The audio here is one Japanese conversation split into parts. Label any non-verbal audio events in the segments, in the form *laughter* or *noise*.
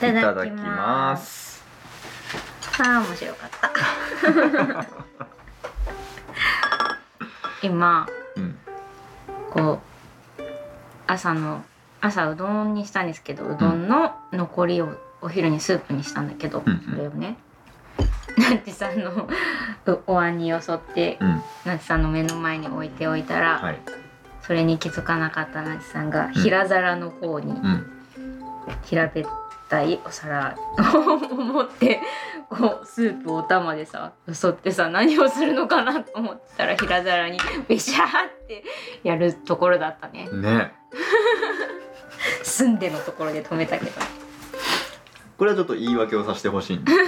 ただきます。ああ面白かった。*laughs* 今うんこう朝の朝うどんにしたんですけどうどんの残りをお昼にスープにしたんだけど、うんうん。それをね。ナッチさんのうお椀によそって、うん。ナッチさんの目の前に置いておいたら、はい。それに気づかなかったナッチさんが平皿の方にうん。平べったいお皿を持ってこうスープをお玉でさよそってさ何をするのかなと思ったら平皿にベシャーってやるところだったね。ね。澄んでのところで止めたけど。これはちょっと言い訳をさせてほしいんです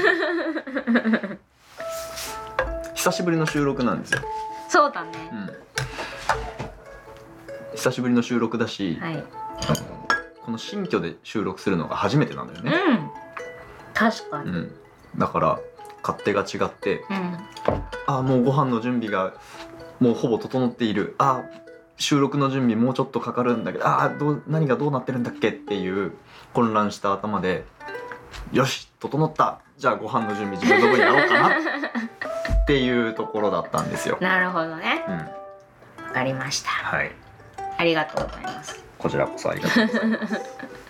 *laughs* 久しぶりの収録なんですよ、そうだね。うん、久しぶりの収録だし、はいこの新居で収録するのが初めてなんだよね、うん。確かに。うん、だから勝手が違ってうん。あもうご飯の準備がもうほぼ整っている。あ収録の準備もうちょっとかかるんだけどあどう何がどうなってるんだっけっていう混乱した頭でよし整った。じゃあご飯の準備自分の分やろうかなっていうところだったんですよ。なるほどね。うん、わかりました。はい。ありがとうございますこちらこそありがとうございます。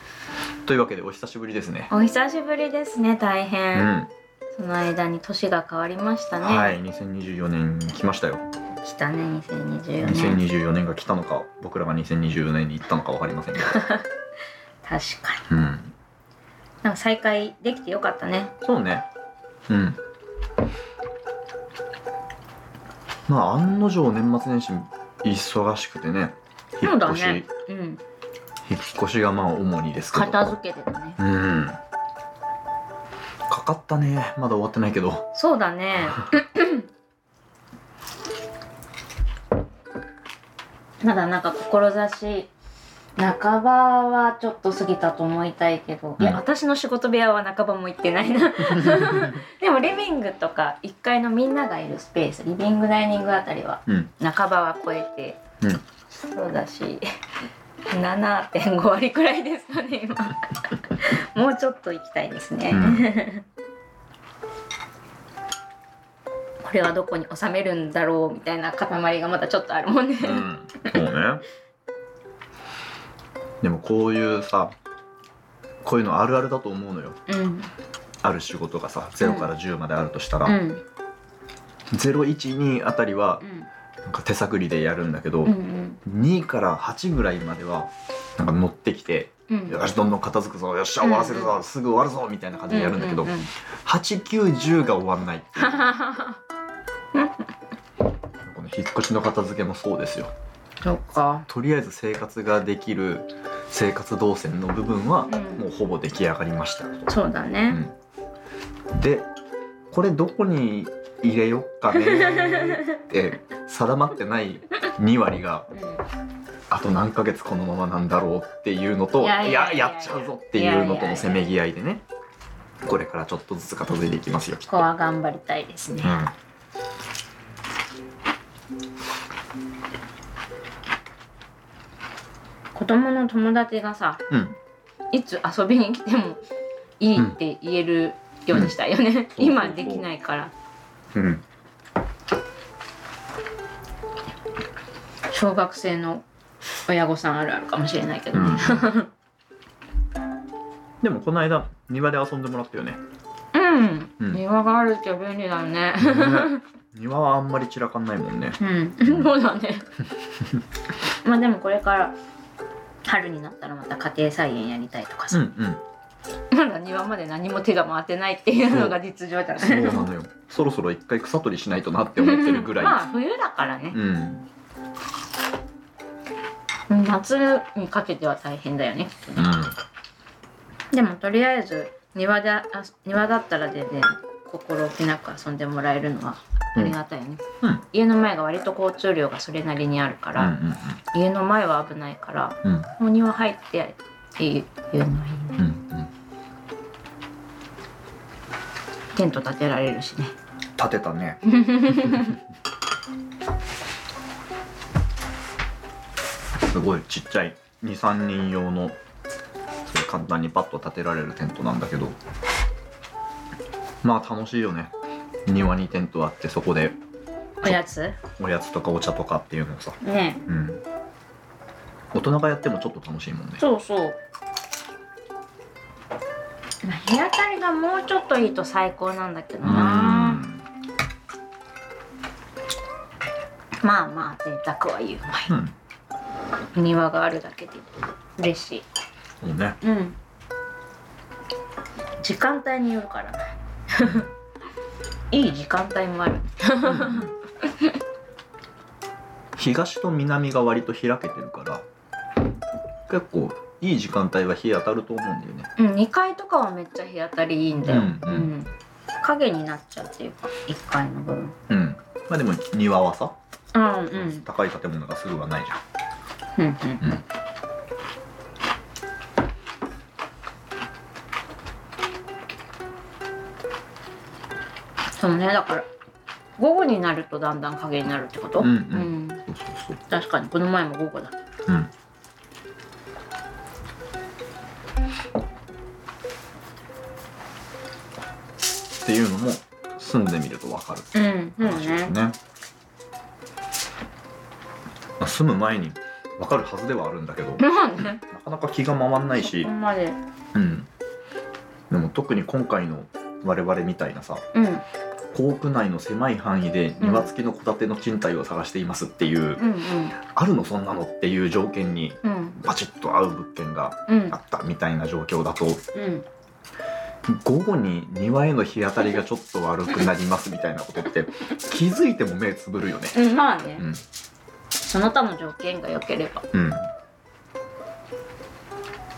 *laughs* というわけでお久しぶりですね。お久しぶりですね大う変、ん、その間に年が変わりましたね、はい、2024年来ましたよ。来たね2024年2024年が来たのか、僕らが2024年に行ったのかわかりませんけど。*laughs* 確かにうん、なんか再会できてよかったねそうね。うん。まあ案の定年末年始忙しくてね。引そうっ越し、だねうん引っ越しがまあ主にですけど。片付けてたねうん。かかったね。まだ終わってないけど。そうだね *laughs* まだなんか志半ばはちょっと過ぎたと思いたいけど、いやうん私の仕事部屋は半ばも行ってないな *laughs* でもリビングとか1階のみんながいるスペースリビングダイニングあたりはうん。半ばは超えて、うんそうだし7.5割くらいですかね今。もうちょっと行きたいですね、うん。これはどこに収めるんだろうみたいな塊がまだちょっとあるもんね、うん。そうね。でもこういうさ、こういうのあるあるだと思うのよ。うん。ある仕事がさ、0から10まであるとしたら、うん。012あたりはうんなんか手探りでやるんだけど、うん2から8ぐらいまではなんか乗ってきて、うん。よしどんどん片付くぞよっしゃ終わらせるぞ、うんすぐ終わるぞみたいな感じでやるんだけど、うううん8910が終わんないこの引っ越しの片付けもそうですよ。そっか。とりあえず生活ができる生活動線の部分はうん。もうほぼ出来上がりました、そうだね、うん。でこれどこに入れよっかねって定まってない2割があと何ヶ月このままなんだろうっていうのといいややっちゃうぞっていうのとのせめぎ合いでね。これからちょっとずつ片付いていきますよきっことこは頑張りたいですね、うん。子供の友達がさうん。いつ遊びに来てもいいって言えるようにしたいよね、うん。*laughs* 今できないから。うん。小学生の親御さんあるあるかもしれないけど。ね、*laughs* でもこの間庭で遊んでもらったよね。うん、うん。庭があるって便利だよね。ね。庭はあんまり散らかんないもんね。*laughs* うん、そうだね。まあでもこれから春になったらまた家庭菜園やりたいとかさ、うんうんまだ庭まで何も手が回ってないっていうのが実情だそうねなのよ。そろそろ一回草取りしないとなって思ってるぐらい、まあ冬だからね。うん。夏にかけては大変だよね。うん。でもとりあえず庭であ庭だったら全然心置きなく遊んでもらえるのはありがたいね、うん。家の前が割と交通量がそれなりにあるかうんら、家の前は危ないからうん。うんお庭入ってっていうのはいいね、うんうん。テント立てられるしね。立てたね。*laughs* すごいちっちゃい。23人用の簡単にパッと立てられるテントなんだけど。まあ楽しいよね。庭にテントあってそこで。おやつ？おやつとかお茶とかっていうのをさ。ね。うん大人がやってもちょっと楽しいもんね。そうそう。まあ日当たりがもうちょっといいと最高なんだけどうな、ん。まあまあ贅沢は言うまい。うん。庭があるだけで嬉しい。そうね。うん。時間帯によるからないい時間帯もある。*laughs* 東と南が割と開けてるから結構いい時間帯は日当たると思うんだよね。うん2階とかはめっちゃ日当たりいいんだよ、うんうん。影になっちゃうっていうか1階の部分。うん。まあでも庭はさうんうん。高い建物がすぐはないじゃん。うんうん。そうねだから午後になるとだんだん影になるってこと？うんうん。ん。そうそうそう。確かにこの前も午後だうんっていうのも住んでみるとわかるうんそうね話ですね。まあ、住む前にわかるはずではあるんだけど、なかなか気が回んないしうん。でも特に今回の我々みたいなさ、うん。校区内の狭い範囲で庭付きの戸建ての賃貸を探していますっていう、うんあるのそんなのっていう条件にうんうん。バチッと合う物件がうん。あったみたいな状況だと、うん午後に庭への日当たりがちょっと悪くなりますみたいなことって *laughs* 気づいても目つぶるよね。うんまあね、うん。その他の条件が良ければ、うん。ま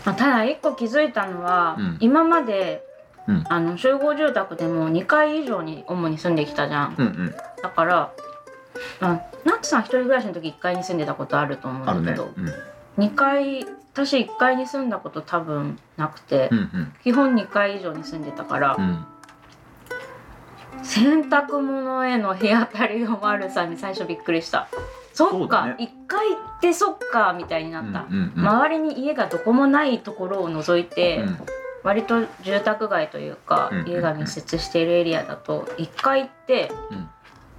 あ、ただ一個気づいたのは、うん今まで、うんあの集合住宅でも2階以上に主に住んできたじゃん、うんうん。だからあナッツさん一人暮らしの時1階に住んでたことあると思うん。だけど、うん。2階私1階に住んだこと多分なくて、うんうん。基本2階以上に住んでたから、うん。洗濯物への日当たりの悪さに最初びっくりした。そっか、ね。1階ってそっかみたいになった、うんうん周りに家がどこもないところを除いて、うん。割と住宅街というか、うんうんうん。家が密接しているエリアだと1階ってうん。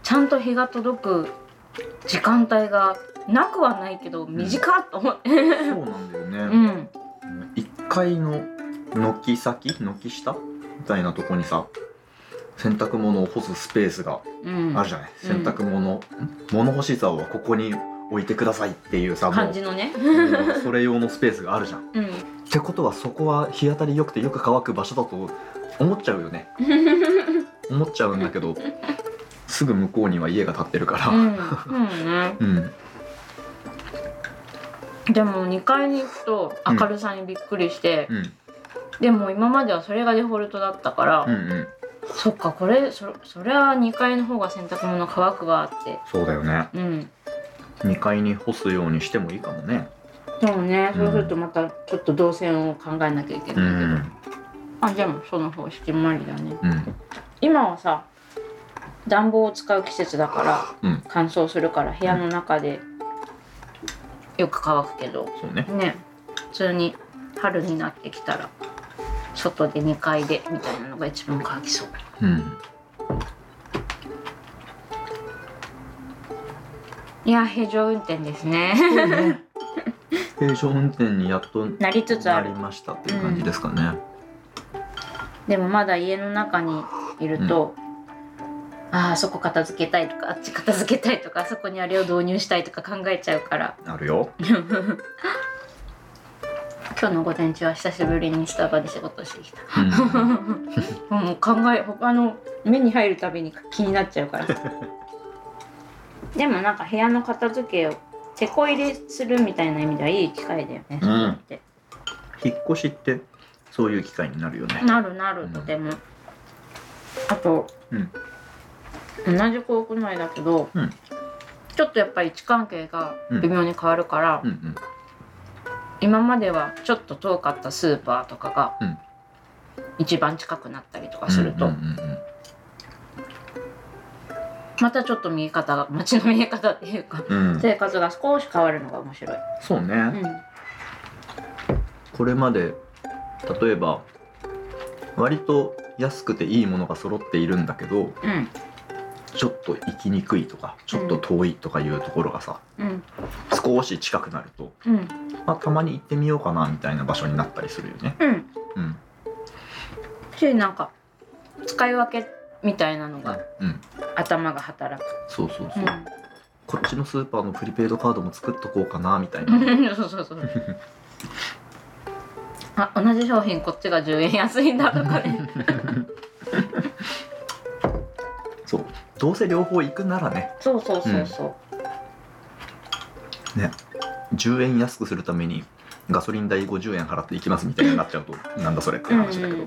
ちゃんと日が届く時間帯がなくはないけど短っと思って、そうなんだようね。ん、1階の軒先？軒下？みたいなとこにさ洗濯物を干すスペースがうん。あるじゃない、うん。洗濯物、ん物干し竿はここに置いてくださいっていうさ感じのね、それ用のスペースがあるじゃん。*laughs* うん、ってことはそこは日当たり良くてよく乾く場所だと思っちゃうよね。*laughs* 思っちゃうんだけどすぐ向こうには家が建ってるから、うん、うんね。うんでも2階に行くと明るさにびっくりして、うん。でも今まではそれがデフォルトだったから、うんうん。そっかこれそそれは2階の方が洗濯物乾くわって。そうだよね。うん。2階に干すようにしてもいいかもね。でもねうん。そうするとまたちょっと動線を考えなきゃいけうないけど、ん。あでもその方式もありだね。うん。今はさ暖房を使う季節だからうん。乾燥するから部屋の中でよく乾くけど。そうね。ね。普通に春になってきたら外で2階でみたいなのが一番乾きそう。うん。いや平常運転ですね。*laughs* 平常運転にやっとなりつつある。なりましたっていう感じですかね、でもまだ家の中にいると、ああそこ片付けたいとかあっち片付けたいとかあそこにあれを導入したいとか考えちゃうから。あるよ。*laughs* 今日の午前中は久しぶりにスタバで仕事してきた。うん。*laughs* もう考え他の目に入るたびに気になっちゃうから。*laughs* でもなんか部屋の片付けを手こ入れするみたいな意味ではいい機会だよね、うん。引っ越しってそういう機会になるよね。なるなるうんとても、あと、うん同じ航空内だけど、うん。ちょっとやっぱり位置関係が微妙に変わるから、うんうん。今まではちょっと遠かったスーパーとかが、うん。一番近くなったりとかすると、うんうんうんうん。またちょっと見え方が街の見え方っていうかうん。生活が少し変わるのが面白い。そうね、うん。これまで例えば割と安くていいものが揃っているんだけどうんちょっと行きにくいとかちょっと遠いとかいうところがさ、うん少し近くなると、うんまあ、たまに行ってみようかなみたいな場所になったりするよね。うんうんしなんか使い分けみたいなのがうん、頭が働く。そうそうそう、うこっちのスーパーのプリペイドカードも作っとこうかなみたいな。ん、*laughs* そうそうそう。*laughs* あ同じ商品こっちが10円安いんだとかね。*laughs* どうせ両方行くならね。そうそうそうそう。10円安くするためにガソリン代50円払って行きますみたいになっちゃうとなんだそれって話だけど、うんうん。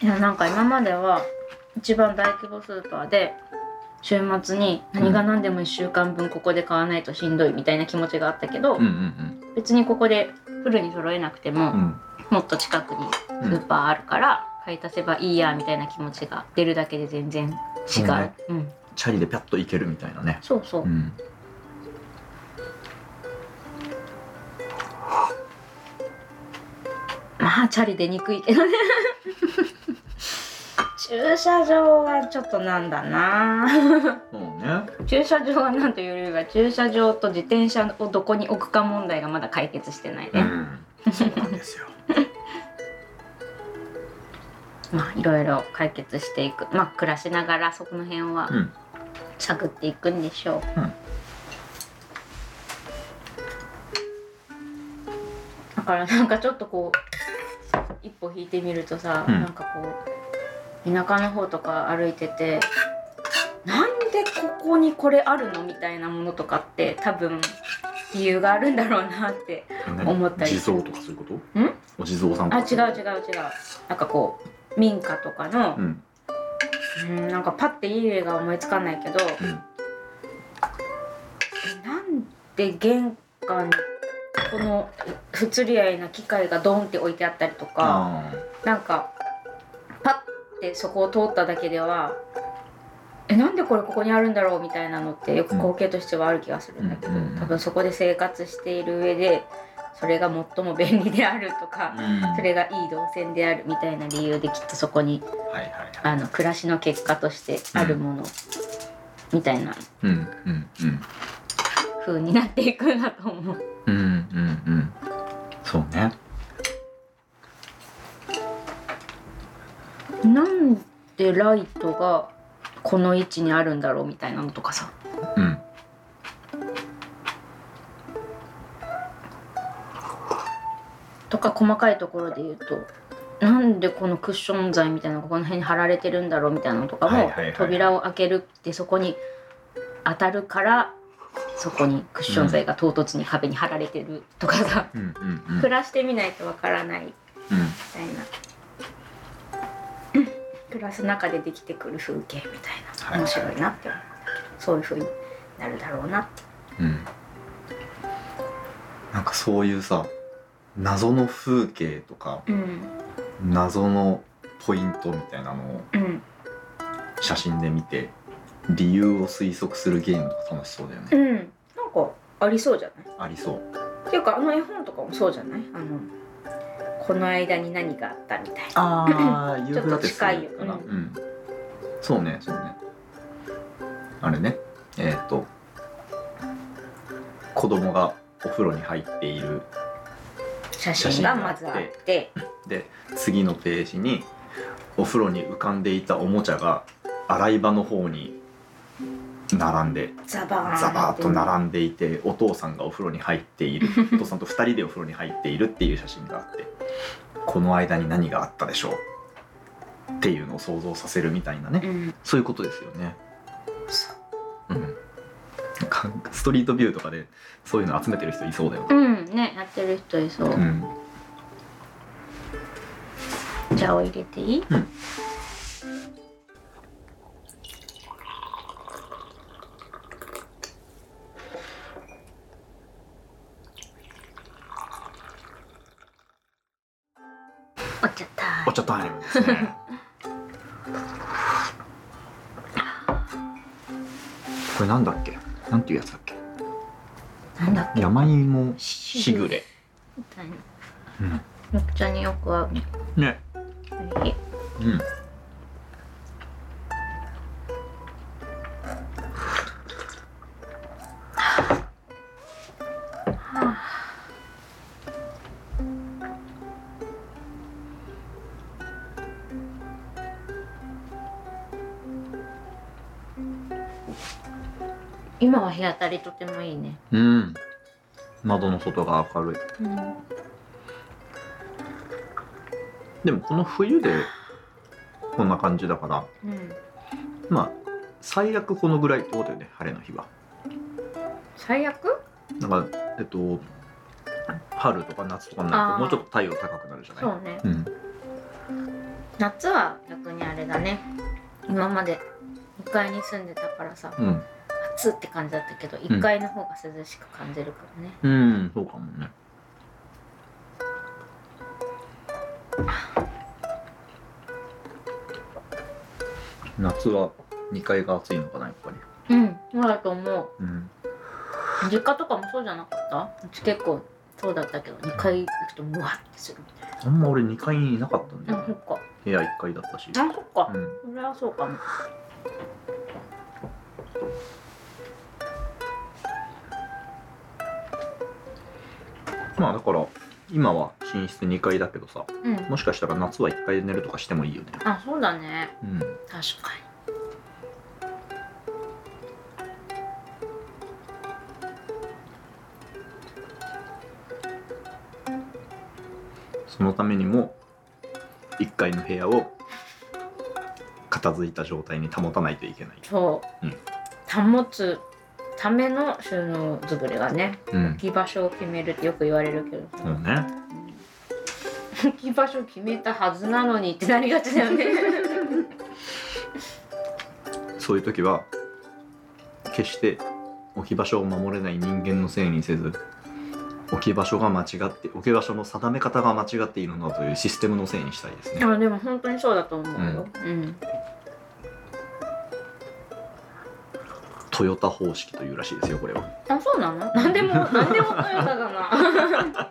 いやなんか今までは一番大規模スーパーで週末に何が何でも1週間分ここで買わないとしんどいみたいな気持ちがあったけど、うんうん別にここでフルに揃えなくても、うんうんもっと近くにスーパーあるから買い足せばいいやみたいな気持ちが出るだけで全然違う。ねうん、チャリでピャッと行けるみたいなね。そうそう。うんまあチャリ出にくいけどね駐車場はちょっとなんだなそうね。駐車場はなんというよりは駐車場と自転車をどこに置くか問題がまだ解決してないね、うん。そうなんですよ。*laughs* まあいろいろ解決していくまあ暮らしながらそこの辺はうん。探っていくんでしょう、うんだからなんかちょっとこう一歩引いてみるとさ、うんなんかこう田舎の方とか歩いててなんでここにこれあるのみたいなものとかって多分理由があるんだろうなって思ったり地蔵とかそういうこと？ん？お地蔵さんとか。あ違う違う違う。なんかこう民家とかのう、ん。うん、なんかパッていい例が思いつかないけど、うん。えなんで玄関にこの不釣り合いな機械がドンって置いてあったりとかあなんかパッてそこを通っただけではえなんでこれここにあるんだろうみたいなのってよく光景としてはある気がするんだけど、うん多分そこで生活している上でそれが最も便利であるとかー、うん。それがいい動線であるみたいな理由できっとそこにはいはいはい。あの暮らしの結果としてあるものみたいな。うんうんうん。風になっていくんだと思う。うんうんうん。そうねなんでライトがこの位置にあるんだろうみたいなのとかさ。うん。とか細かいところで言うとなんでこのクッション材みたいなのがこの辺に貼られてるんだろうみたいなのとかも、扉を開けるってそこに当たるからそこにクッション材が唐突に壁に貼られてるとかさ、うんうんうん。暮らしてみないとわからないみうんたいな。暮らす中でできてくる風景みたいはない面白いなって思うんだけど、そういう風になるだろうなって。うん。なんかそういうさ謎の風景とかうん謎のポイントみたいなのをうん写真で見て理由を推測するゲームとか楽しそうだよね、うん。なんかありそうじゃない？ありそう。っていうかあの絵本とかもそうじゃない？あのこの間に何があったみたいな。ああ *laughs* ちょっと近いよかな、ううん。んそうねそうね。あれね。えっ、と子供がお風呂に入っている写真がまずあって。で次のページにお風呂に浮かんでいたおもちゃが洗い場の方に並んでザバーッとん並んでいてお父さんがお風呂に入っている。お父さんと2人でお風呂に入っているっていう写真があってこの間に何があったでしょう？っていうのを想像させるみたいなね、うん。そういうことですよね。そううん、ストリートビューとかでそういうの集めてる人いそうだよね。うん。ねやってる人いそう、うん、じゃあお入れていい、うんお茶タイお茶タイムですね。*laughs* これなんだっけ？なんていうやつだっけ？なんだっけ？山芋ししぐれ。みたいなうん。緑茶によく合うねね。はいうん。日当たりとてもいいね。うん。窓の外が明るい。うん、でもこの冬でこんな感じだから、うん、まあ最悪このぐらいってことだよね。晴れの日は。最悪？だからえっと春とか夏とかになるともうちょっと太陽高くなるじゃない？そうね。うん。夏は逆にあれだね。今まで2階に住んでたからさ、うん。暑って感じだったけど、1階の方が涼しく感じるからね。うん、そうかもね。夏は2階が暑いのかなやっぱり。うん、そうだと思う。うん。実家とかもそうじゃなかった？うち結構そうだったけど2階行くとムワってするみたいあんま俺2階にいなかったんだな。あ、そよねっ。か。部屋1階だったし。あ、そっか。うん。それはそうかも。まあだから今は寝室2階だけどさ、うん。もしかしたら夏は1階で寝るとかしてもいいよね。あ、そうだね。うん。確かそのためにも1階の部屋を片付いた状態に保たないといけないに。。そう。うん保つための収納作りがね、うん置。き場所を決めるってよく言われるけどさ。そうね。置き場所決めたはずなのにってなりがちだよね。*laughs* そういう時は決して置き場所を守れない人間のせいにせず置き場所が間違って置き場所の定め方が間違っているのだというシステムのせいにしたいですね。あ、でも本当にそうだと思うよ。うん。トヨタ方式というらしいですよこれは。あ、そうなの？なんでもなんでもトヨタだな。*laughs*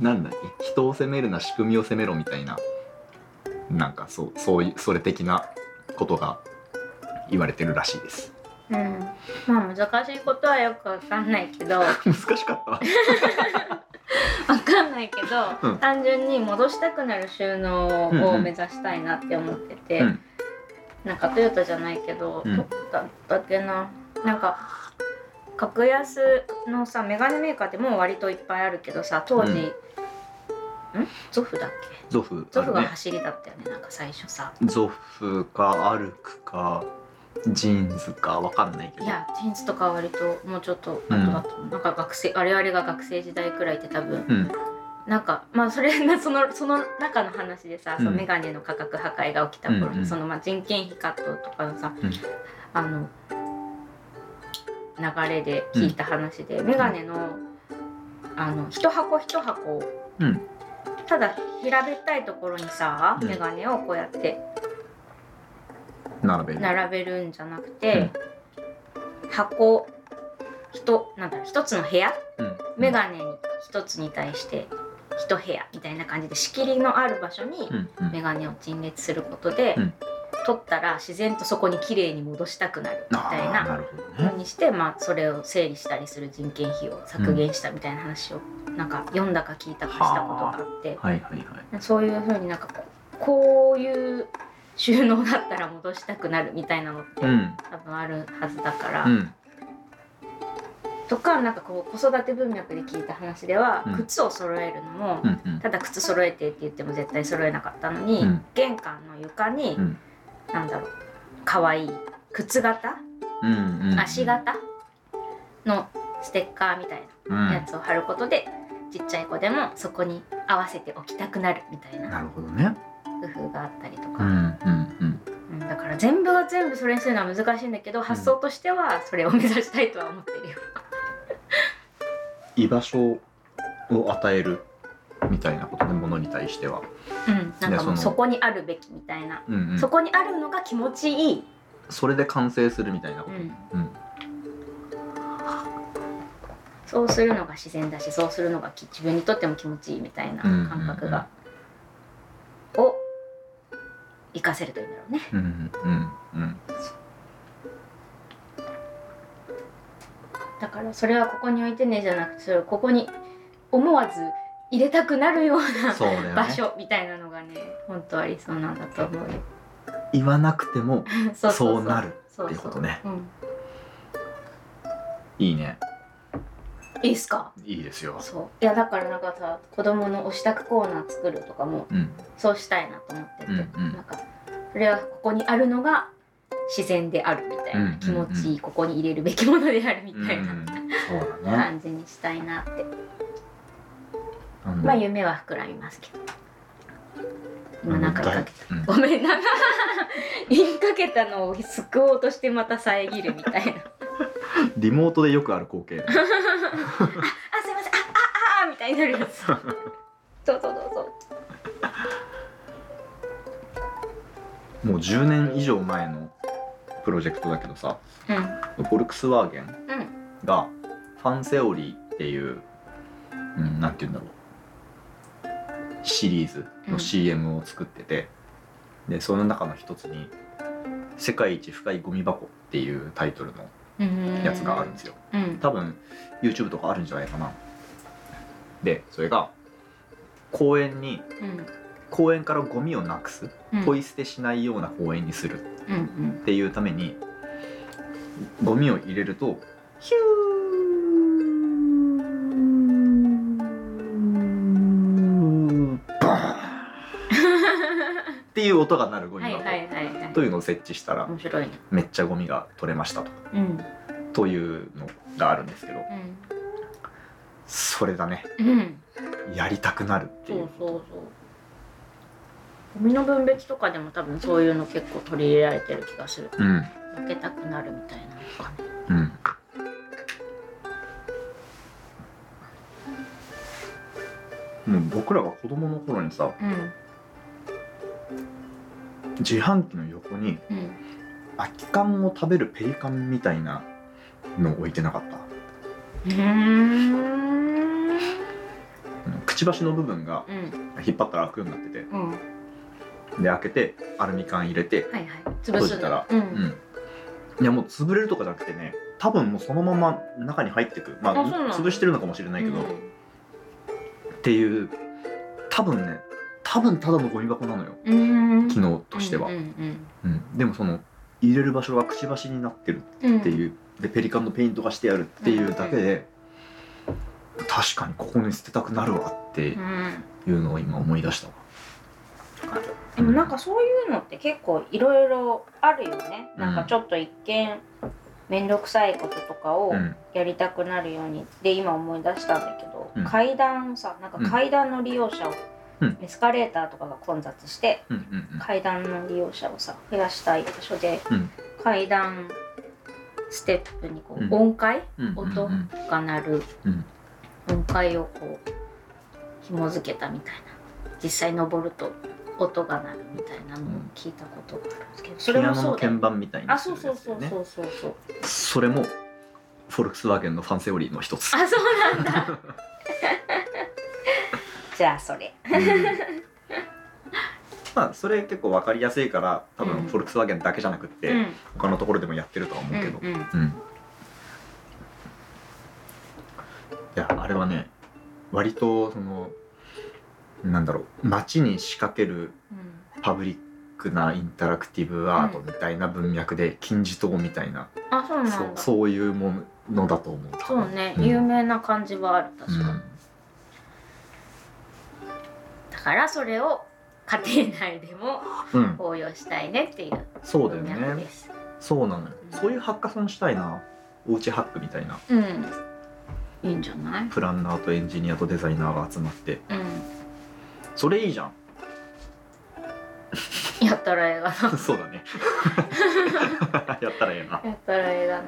なんだっけ？人を責めるな仕組みを責めろみたいななんかそうそういうそれ的なことが言われてるらしいです。うん。まあ難しいことはよくわかんないけど、わ *laughs* 難しかった？*laughs* わ。かんないけど、うん単純に戻したくなる収納を目指したいなって思ってて、うんなんかトヨタじゃないけど、うんだったっけな、なんか格安のさメガネメーカーってもう割といっぱいあるけどさ、当時、んゾフだっけ？ゾフゾフが。走りだったよね、なんか最初さ。Zoff か ALOOK か JINS かわかんないけど。いや JINS とかは割ともうちょっと後だと思う、なんか学生我々が学生時代くらいって多分うんなんかまあそれな *laughs* そのその中の話でさ、うん。そのメガネの価格破壊が起きた頃、うんうん。そのまあ人件費カットとかのさ、うん。あの流れで聞いた話で、メガネのあの一箱一箱うん。ただ平べったいところにさ、うん。メガネをこうやって並べる。並べるんじゃなくて、箱一なんだろう一つの部屋？うん。メガネに一つに対して一部屋みたいな感じで仕切りのある場所にうんうんメガネを陳列することで、うん取ったら自然とそこに綺麗に戻したくなるみたいなあーなるほどね。風にして、まあ、それを整理したりする人件費を削減したみたいな話を、なんか読んだか聞いたかしたことがあって、はいはいはい。そういう風になんかこういう収納だったら戻したくなるみたいなのって、うん多分あるはずだから、うんとかなんかこう子育て文脈で聞いた話では、うん。靴を揃えるのも、うんうん。ただ靴揃えてって言っても絶対揃えなかったのに、うん。玄関の床に、うん。なんだろう可愛い靴型、うんうんうん。足型？のステッカーみたいなやつを貼ることで、ちっちゃい子でもそこに合わせておきたくなるみたいうんななるほどね。工夫があったりとか、うんうんうん。うんだから全部が全部それにするのは難しいんだけど、発想としてはそれを目指したいとは思ってるよ。居場所を与えるみたいなことでものに対しては、うん、なんかもそのうそこにあるべきみたいな、うんうん、そこにあるのが気持ちいい、それで完成するみたいなこうん、と、うん。そうするのが自然だしそうするのがき自分にとっても気持ちいいみたいな感覚が、を活かせるといいんだろうね。うんうんうんだからそれはここに置いてねじゃなくてそれをここに思わず入れたくなるようなそうだよね。場所みたいなのがね本当ありそうなんだと思うよ。言わなくても *laughs* そうそうなるっていうことね。うん、いいね。いいっすか？いいですよ。そう。いやだからなんかさ子供のお支度コーナー作るとかもうん。そうしたいなと思ってて、うんうん。なんかそれはここにあるのが自然であるみたいな、気持ちいいここに入れるべきものであるみたいなうんそうだね。感じにしたいなって、まあ夢は膨らみますけど。今なんかかけた、うん。ごめんな。言いかけたのを救おうとしてまた遮るみたいな。リモートでよくある光景。*laughs* あすいませんああああみたいになるやつどうぞどうぞもう10年以上前のプロジェクトだけどさうん。フォルクスワーゲンうん。がファンセオリーっていう、うん、なんて言うんだろう。シリーズのうん。CM を作ってて、でその中の一つに「世界一深いゴミ箱」っていうタイトルのうん。やつがあるんですよ。うん。多分 YouTube とかあるんじゃないかな。でそれが公園にうん公園からゴミをなくすうん。ポイ捨てしないような公園にする。っていうためにゴミを入れるとヒュー。バーン。*laughs* っていう音が鳴るゴミ箱。というのを設置したらめっちゃゴミが取れましたと。うん。というのがあるんですけどうそれだね。んうん。やりたくなるっていう。そうそうそうゴミの分別とかでも多分そういうの結構取り入れられてる気がする。うん。分けたくなるみたいなのとかねうん。もう僕らが子供の頃にさうん。自販機の横にうん。空き缶を食べるペリカンみたいなのを置いてなかった？くちばしの部分がうん。引っ張ったら開くようになってて。うんで開けてアルミ缶入れてはいはい。たら、ううん。ん、いやもう潰れるとかじゃなくてね多分もうそのまま中に入ってくまあ潰してるのかもしれないけど、うん。っていう多分ね多分ただのゴミ箱なのよ。うん。機能としては、ううんん。でもその入れる場所がくちばしになってるっていう、でペリカンのペイントがしてあるっていうだけで、確かにここに捨てたくなるわってうん。いうのを今思い出したわでもなんかそういうのって結構いろいろあるよね、うん。なんかちょっと一見面倒くさいこととかをうん。やりたくなるように、で今思い出したんだけど、うん。階段さなんか階段の利用者を、うん。エスカレーターとかが混雑してうんうんうん。階段の利用者をさ増やしたい場所で、うん。階段ステップにこう、うん。音階音が鳴る、うん。音階をこう紐付けたみたいな。実際登ると音が鳴るみたいなのを聞いたことがあるんですけどそれピアノのもそうだよ鍵盤みたいにあすそうそうそうそうそうそう。それもフォルクスワーゲンのファンセオリーの一つ。あそうなんだ。*laughs* じゃあそれ。うん。まあそれ結構わかりやすいから多うん。分フォルクスワーゲンだけじゃなくって、うん。他のところでもやってるとは思うけど、うんうん。うん。いやあれはね割とそのなんだろう街に仕掛けるパブリックなインタラクティブアートみたいな文脈で金字塔みたいな、あそうなんだ。そうそういうものだと思う。多そ分うね、ん。有名な感じはある確かに、うん。だからそれを家庭内でもうん、応用したいねっていうそうだよね。そうなのよ。そういうハッカソンしたいな。おうちハックみたいな。うん。いいんじゃない？プランナーとエンジニアとデザイナーが集まって。うんそれいいじゃん。やったら映画な。*laughs* そうだね。*laughs* やったらええな。やったら映画な。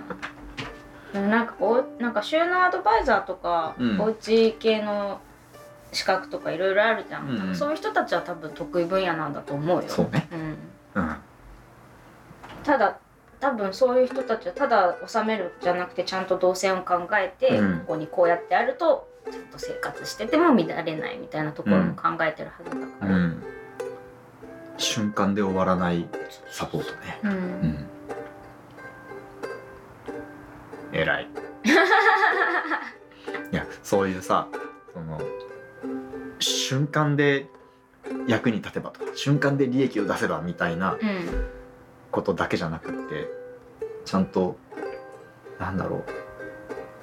でもなんかこうなんか収納アドバイザーとか、うん。おうち系の資格とかいろいろあるじゃん、うんうん。そういう人たちは多分得意分野なんだと思うよ。そうね。うん、うん。ただ多分そういう人たちはただ収めるじゃなくてちゃんと動線を考えて、うん。ここにこうやってあるとちゃんと生活してても乱れないみたいなところも考えてるはずだから、うん。瞬間で終わらないサポートね。うん。うん。偉い。*laughs* いやそういうさその瞬間で役に立てばと。か瞬間で利益を出せばみたいなうん。ことだけじゃなくってちゃんとなんだろう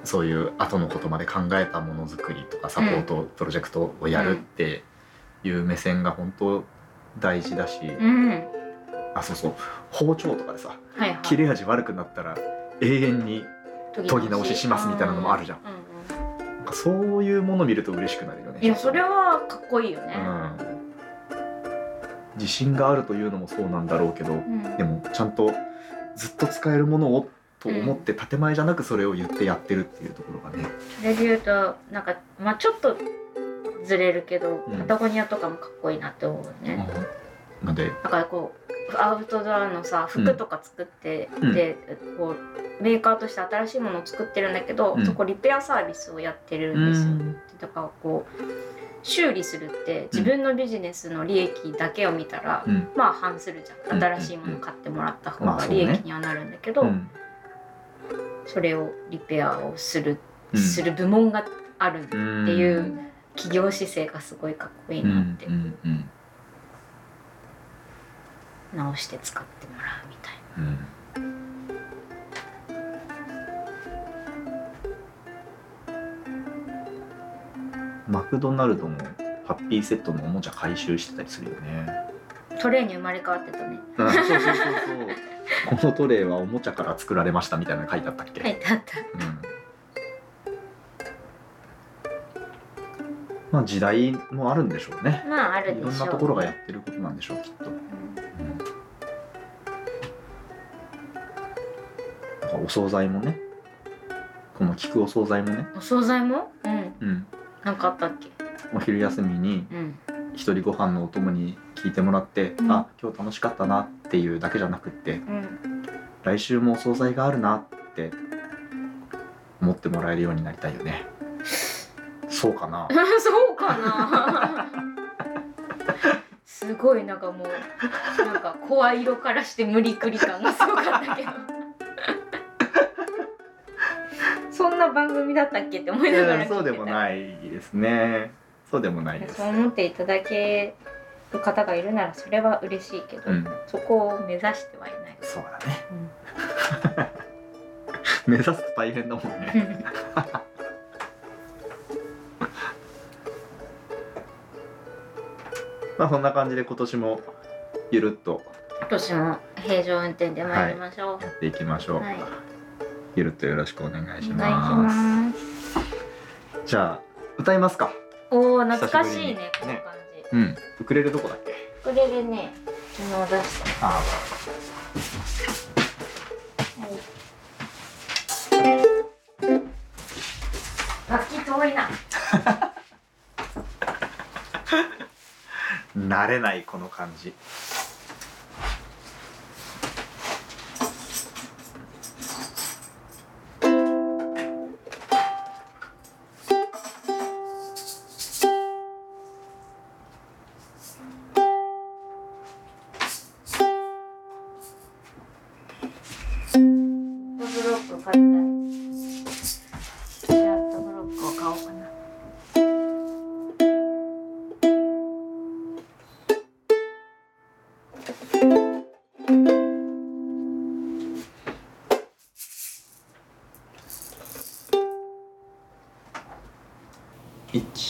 そういう後のことまで考えたものづくりとかサポート、プロジェクトをやるっていう目線が本当大事だし、うん。あそうそう。包丁とかでさはいはい。切れ味悪くなったら永遠に研ぎ直し。しますみたいなのもあるじゃん。うんうんなんかそういうもの見ると嬉しくなるよねいやそれはかっこいいよね、うん。自信があるというのもそうなんだろうけどうん。でもちゃんとずっと使えるものをと思って建前じゃなくそれを言ってやってるっていうところがね。それで言うとなんかまあちょっとずれるけど、うん。パタゴニアとかもかっこいいなって思うね、なんで？だからこうアウトドアのさ服とか作って、うん。でこうメーカーとして新しいものを作ってるんだけど、うん。そこリペアサービスをやってるんですよ、だからこう修理するって自分のビジネスの利益だけを見たら、うん。まあ反するじゃうん。ん新しいもの買ってもらった方が利益にはなるんだけど、うんそれをリペアをする、うん。する部門があるってうん。いう企業姿勢がすごいかっこいいなって、直して使ってもらうみたいうん。マクドナルドもハッピーセットのおもちゃ回収してたりするよね。なトレーに生まれ変わってたね。そうそうそうそう。このトレイはおもちゃから作られましたみたいなの書いてあったっけ？書いてあった。うん。まあ時代もあるんでしょうね。まああるいろでしょうんなところがやってることなんでしょうきっと。うん。うんお惣菜もね。この聞くお惣菜もね、お惣菜も？うん。うん、なんかあったっけ？お昼休みにうん。一人ご飯のお供に聞いてもらって、うん。あ今日楽しかったなっていうだけじゃなくってうん。来週もお惣菜があるなって思ってもらえるようになりたいよね。そうかな。*laughs* そうかな。すごいなんかもうなんか声色からして無理くり感がすごかったけど。そんな番組だったっけって思いながらそうでもないですね。そうでもないです。そう思っていただける方がいるならそれは嬉しいけど、うん。そこを目指してはいない。そうだね。*laughs* 目指すと大変だもんね。*laughs* まあそんな感じで今年もゆるっと。今年も平常運転で参りましょう。やっていきましょう、はい。ゆるっとよろしくお願いします。じゃあ歌いますか。おお懐かしいね久しぶりに。この感じ。うん。ウクレレどこだっけ？これでね。昨日出した。あ楽器遠いな。*laughs* 慣れないこの感じ1